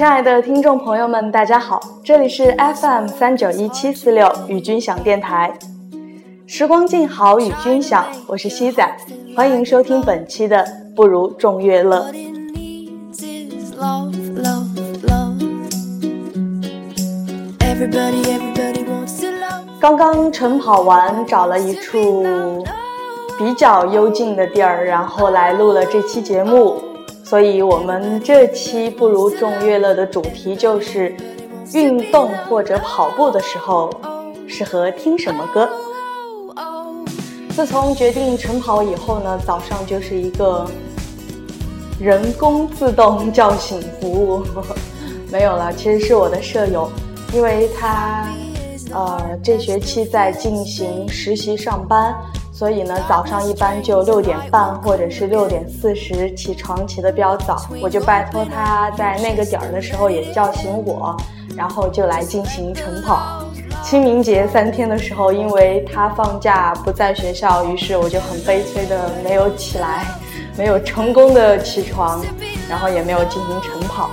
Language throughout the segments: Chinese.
亲爱的听众朋友们，大家好，这里是 FM 三九一七四六与君享电台，时光静好与君享，我是西仔，欢迎收听本期的不如众乐乐。刚刚晨跑完，找了一处比较幽静的地儿，然后来录了这期节目。所以，我们这期不如众乐乐的主题就是运动或者跑步的时候适合听什么歌。自从决定晨跑以后呢，早上就是一个人工自动叫醒服务，没有了，其实是我的舍友，因为他呃这学期在进行实习上班。所以呢，早上一般就六点半或者是六点四十起床，起得比较早。我就拜托他在那个点儿的时候也叫醒我，然后就来进行晨跑。清明节三天的时候，因为他放假不在学校，于是我就很悲催的没有起来，没有成功的起床，然后也没有进行晨跑。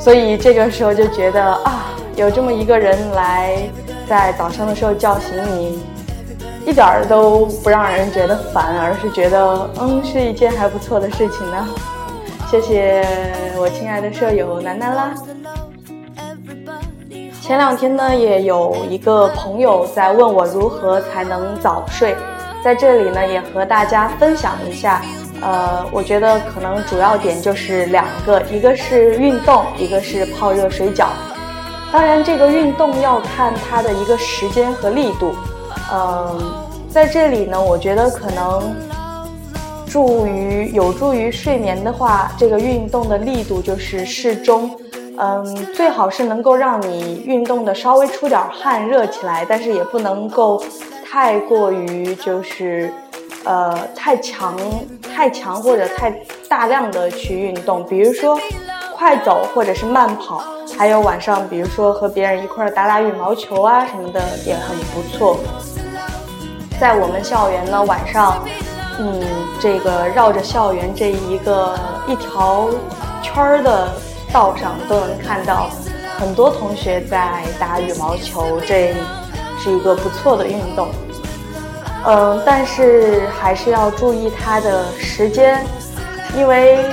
所以这个时候就觉得啊，有这么一个人来在早上的时候叫醒你。一点儿都不让人觉得烦，而是觉得嗯是一件还不错的事情呢。谢谢我亲爱的舍友楠楠啦。前两天呢，也有一个朋友在问我如何才能早睡，在这里呢也和大家分享一下。呃，我觉得可能主要点就是两个，一个是运动，一个是泡热水脚。当然，这个运动要看它的一个时间和力度。嗯，在这里呢，我觉得可能助于有助于睡眠的话，这个运动的力度就是适中。嗯，最好是能够让你运动的稍微出点汗，热起来，但是也不能够太过于就是呃太强、太强或者太大量的去运动，比如说快走或者是慢跑，还有晚上比如说和别人一块打打羽毛球啊什么的也很不错。在我们校园呢，晚上，嗯，这个绕着校园这一个一条圈儿的道上，都能看到很多同学在打羽毛球，这是一个不错的运动。嗯，但是还是要注意它的时间，因为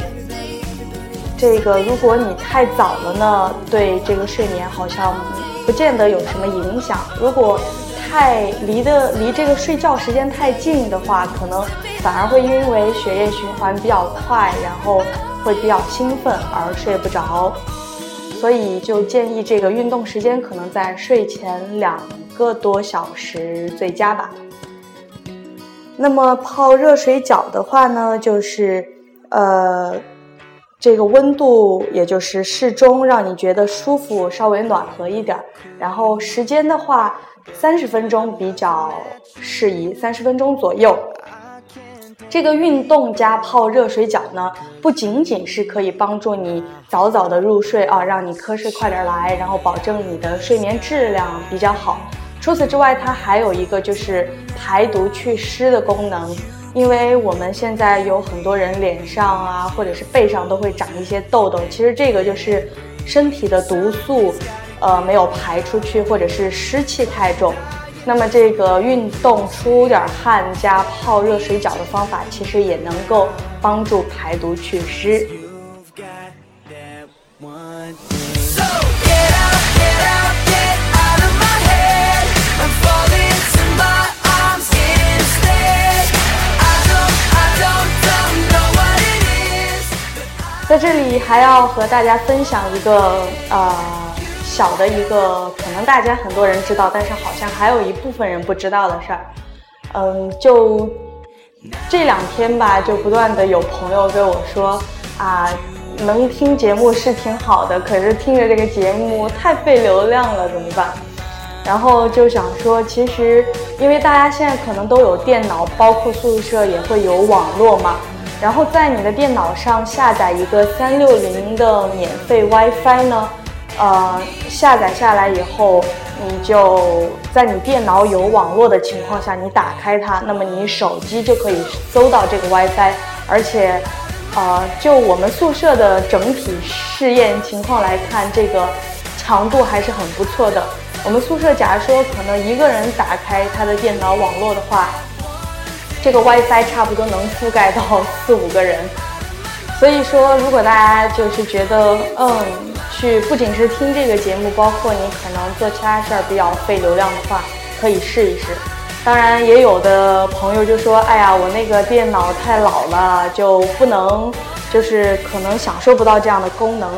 这个如果你太早了呢，对这个睡眠好像不见得有什么影响。如果太离的离这个睡觉时间太近的话，可能反而会因为血液循环比较快，然后会比较兴奋而睡不着。所以就建议这个运动时间可能在睡前两个多小时最佳吧。那么泡热水脚的话呢，就是呃这个温度也就是适中，让你觉得舒服，稍微暖和一点。然后时间的话。三十分钟比较适宜，三十分钟左右。这个运动加泡热水脚呢，不仅仅是可以帮助你早早的入睡啊，让你瞌睡快点来，然后保证你的睡眠质量比较好。除此之外，它还有一个就是排毒祛湿的功能。因为我们现在有很多人脸上啊，或者是背上都会长一些痘痘，其实这个就是身体的毒素。呃，没有排出去，或者是湿气太重，那么这个运动出点汗加泡热水脚的方法，其实也能够帮助排毒祛湿。在这里还要和大家分享一个呃。小的一个，可能大家很多人知道，但是好像还有一部分人不知道的事儿。嗯，就这两天吧，就不断的有朋友跟我说啊，能听节目是挺好的，可是听着这个节目太费流量了，怎么办？然后就想说，其实因为大家现在可能都有电脑，包括宿舍也会有网络嘛，然后在你的电脑上下载一个三六零的免费 WiFi 呢。呃，下载下来以后，你就在你电脑有网络的情况下，你打开它，那么你手机就可以搜到这个 WiFi，而且，呃，就我们宿舍的整体试验情况来看，这个强度还是很不错的。我们宿舍假如说可能一个人打开他的电脑网络的话，这个 WiFi 差不多能覆盖到四五个人。所以说，如果大家就是觉得，嗯，去不仅是听这个节目，包括你可能做其他事儿比较费流量的话，可以试一试。当然，也有的朋友就说，哎呀，我那个电脑太老了，就不能，就是可能享受不到这样的功能。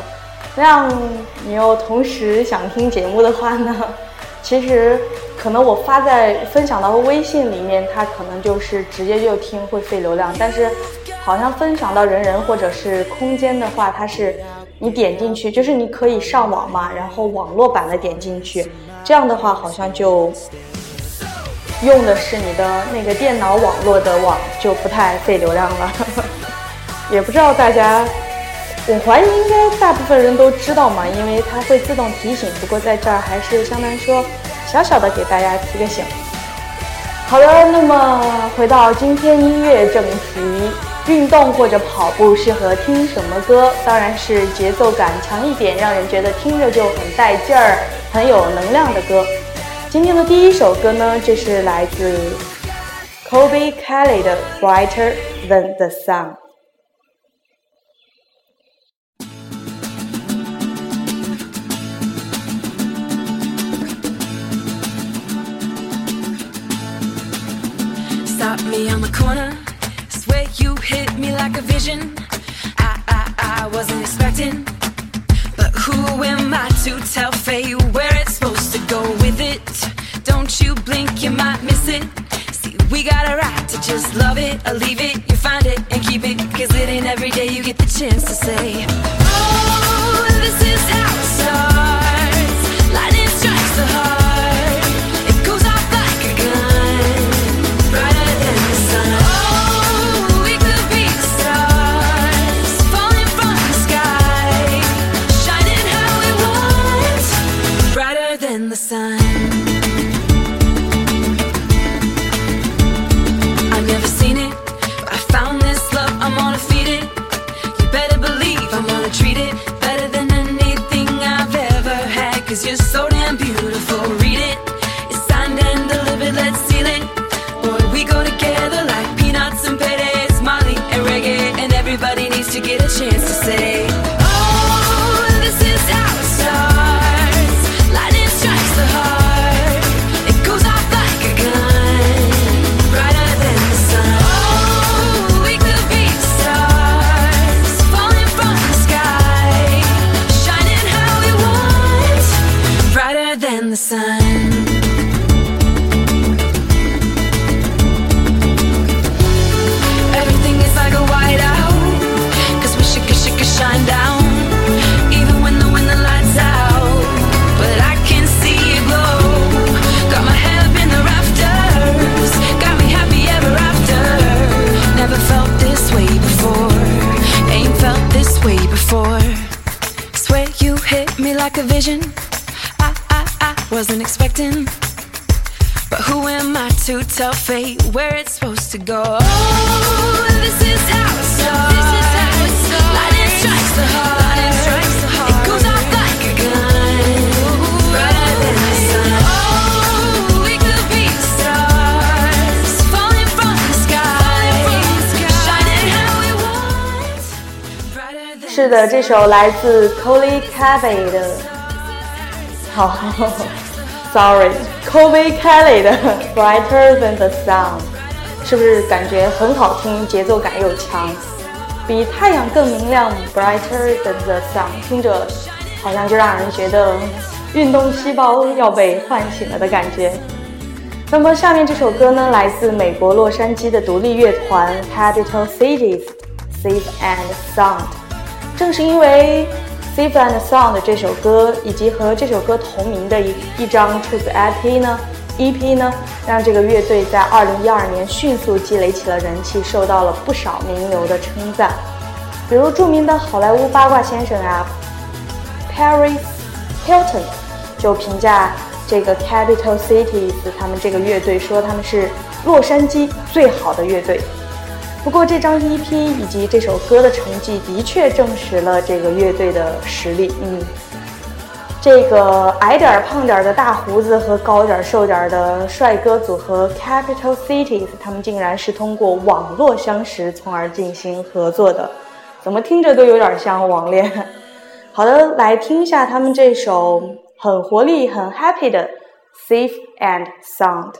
那样你又同时想听节目的话呢，其实可能我发在分享到微信里面，它可能就是直接就听会费流量，但是好像分享到人人或者是空间的话，它是你点进去，就是你可以上网嘛，然后网络版的点进去，这样的话好像就用的是你的那个电脑网络的网，就不太费流量了，也不知道大家。我怀疑应该大部分人都知道嘛，因为它会自动提醒。不过在这儿还是相当于说小小的给大家提个醒。好的，那么回到今天音乐正题，运动或者跑步适合听什么歌？当然是节奏感强一点，让人觉得听着就很带劲儿、很有能量的歌。今天的第一首歌呢，就是来自 Kobe Kelly 的《Brighter Than the Sun》。Stop me on the corner. Like a vision. I, I, I wasn't expecting. But who am I to tell fate where it's supposed to go with it? Don't you blink, you might miss it. See, we got a right to just love it or leave it. You find it and keep it. Cause it ain't every day you get the chance to say, chance to say tell fate where it's supposed to go. Oh, this is how it starts. Lightning strikes the heart. It goes off like a gun. Brighter than the sun. Oh, we could be stars falling from the sky, shining how we want. 是的，这首来自 Coley Cabey 的，好 ，Sorry。Kobe Kelly 的 Brighter Than the Sun，是不是感觉很好听，节奏感又强，比太阳更明亮？Brighter Than the Sun，听着好像就让人觉得运动细胞要被唤醒了的感觉。那么下面这首歌呢，来自美国洛杉矶的独立乐团 Capital Cities，Safe and Sound。正是因为 Safe and Sound 这首歌，以及和这首歌同名的一一张出自 EP 呢，EP 呢，让这个乐队在2012年迅速积累起了人气，受到了不少名流的称赞。比如著名的好莱坞八卦先生啊，Paris Hilton 就评价这个 Capital Cities 他们这个乐队说他们是洛杉矶最好的乐队。不过这张 EP 以及这首歌的成绩的确证实了这个乐队的实力。嗯，这个矮点儿胖点儿的大胡子和高点儿瘦点儿的帅哥组合 Capital Cities，他们竟然是通过网络相识，从而进行合作的。怎么听着都有点像网恋。好的，来听一下他们这首很活力、很 happy 的《Safe and Sound》。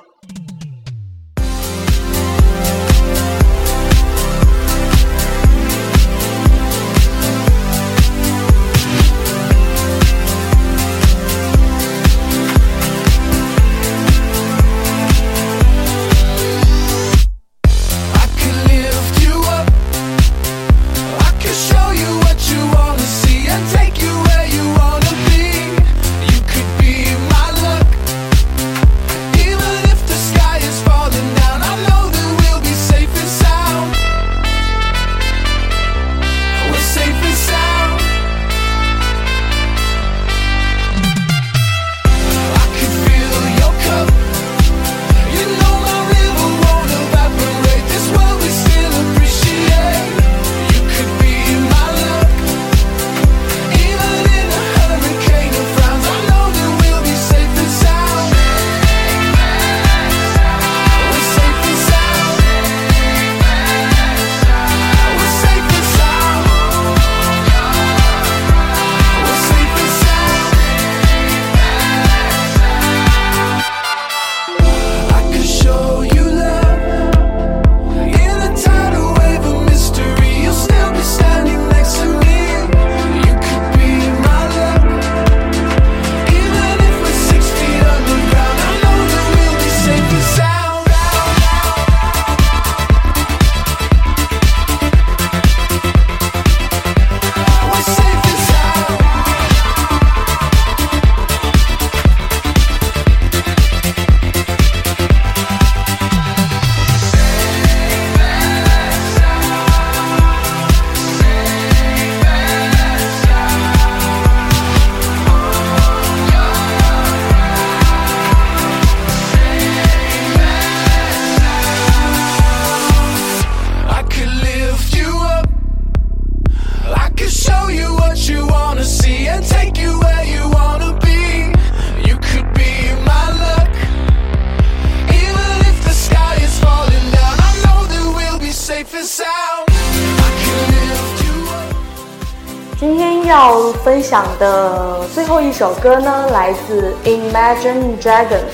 今天要分享的最后一首歌呢，来自 Imagine Dragons，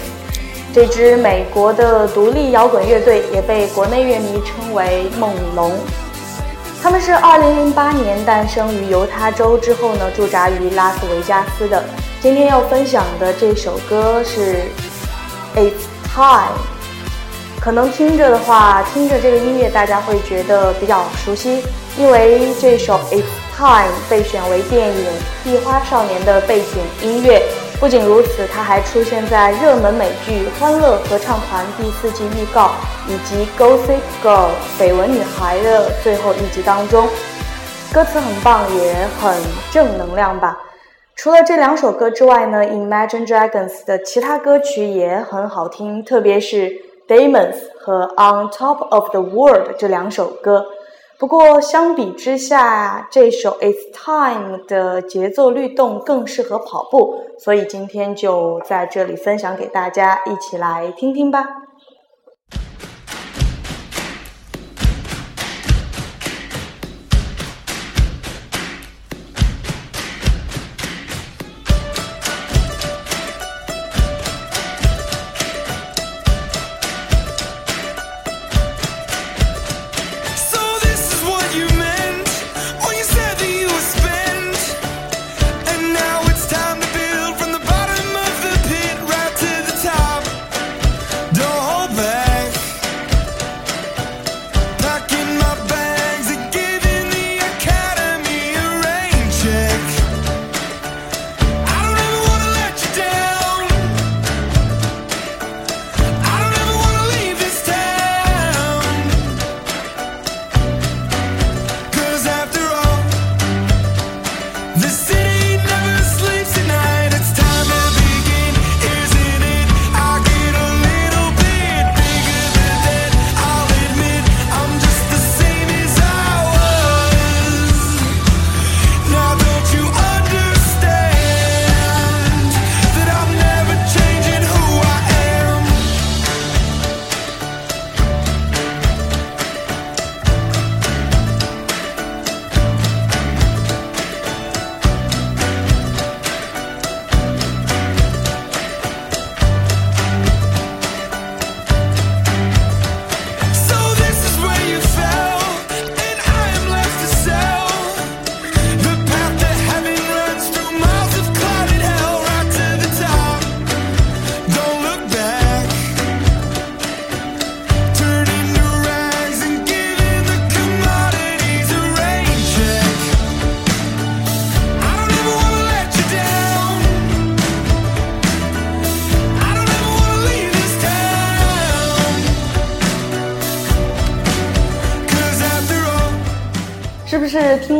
这支美国的独立摇滚乐队，也被国内乐迷称为梦龙。他们是2008年诞生于犹他州之后呢，驻扎于拉斯维加斯的。今天要分享的这首歌是 It's Time，可能听着的话，听着这个音乐，大家会觉得比较熟悉，因为这首 It's Time 被选为电影《壁花少年》的背景音乐。不仅如此，它还出现在热门美剧《欢乐合唱团》第四季预告以及《Gossip Girl》绯闻女孩的最后一集当中。歌词很棒，也很正能量吧。除了这两首歌之外呢，Imagine Dragons 的其他歌曲也很好听，特别是《Demons》和《On Top of the World》这两首歌。不过相比之下，这首《It's Time》的节奏律动更适合跑步，所以今天就在这里分享给大家，一起来听听吧。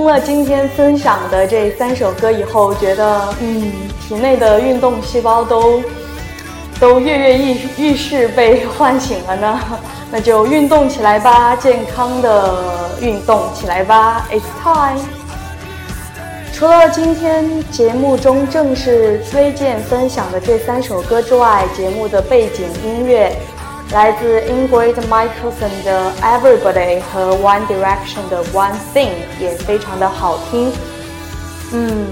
了今天分享的这三首歌以后，觉得嗯，体内的运动细胞都都跃跃欲欲试被唤醒了呢？那就运动起来吧，健康的运动起来吧，It's time。除了今天节目中正式推荐分享的这三首歌之外，节目的背景音乐来自 Ingrid Michaelson 的 Everybody 和 One Direction 的 One Thing 也非常的好听。嗯，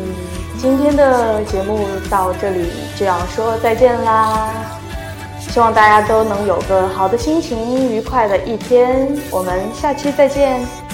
今天的节目到这里就要说再见啦，希望大家都能有个好的心情，愉快的一天。我们下期再见。